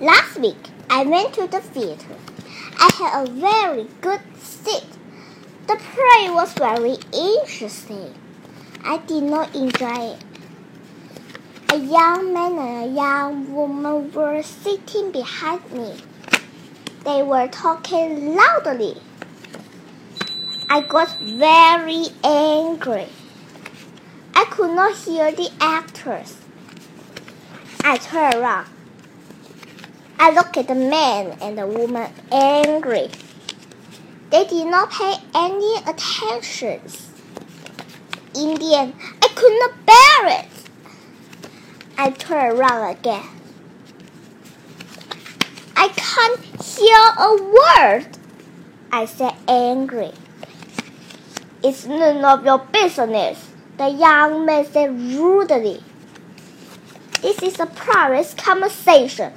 Last week, I went to the theater. I had a very good seat. The play was very interesting. I did not enjoy it. A young man and a young woman were sitting behind me. They were talking loudly. I got very angry. I could not hear the actors. I turned around. I looked at the man and the woman angry. They did not pay any attention. In the end, I could not bear it. I turned around again. I can't hear a word, I said angry. It's none of your business, the young man said rudely. This is a private conversation.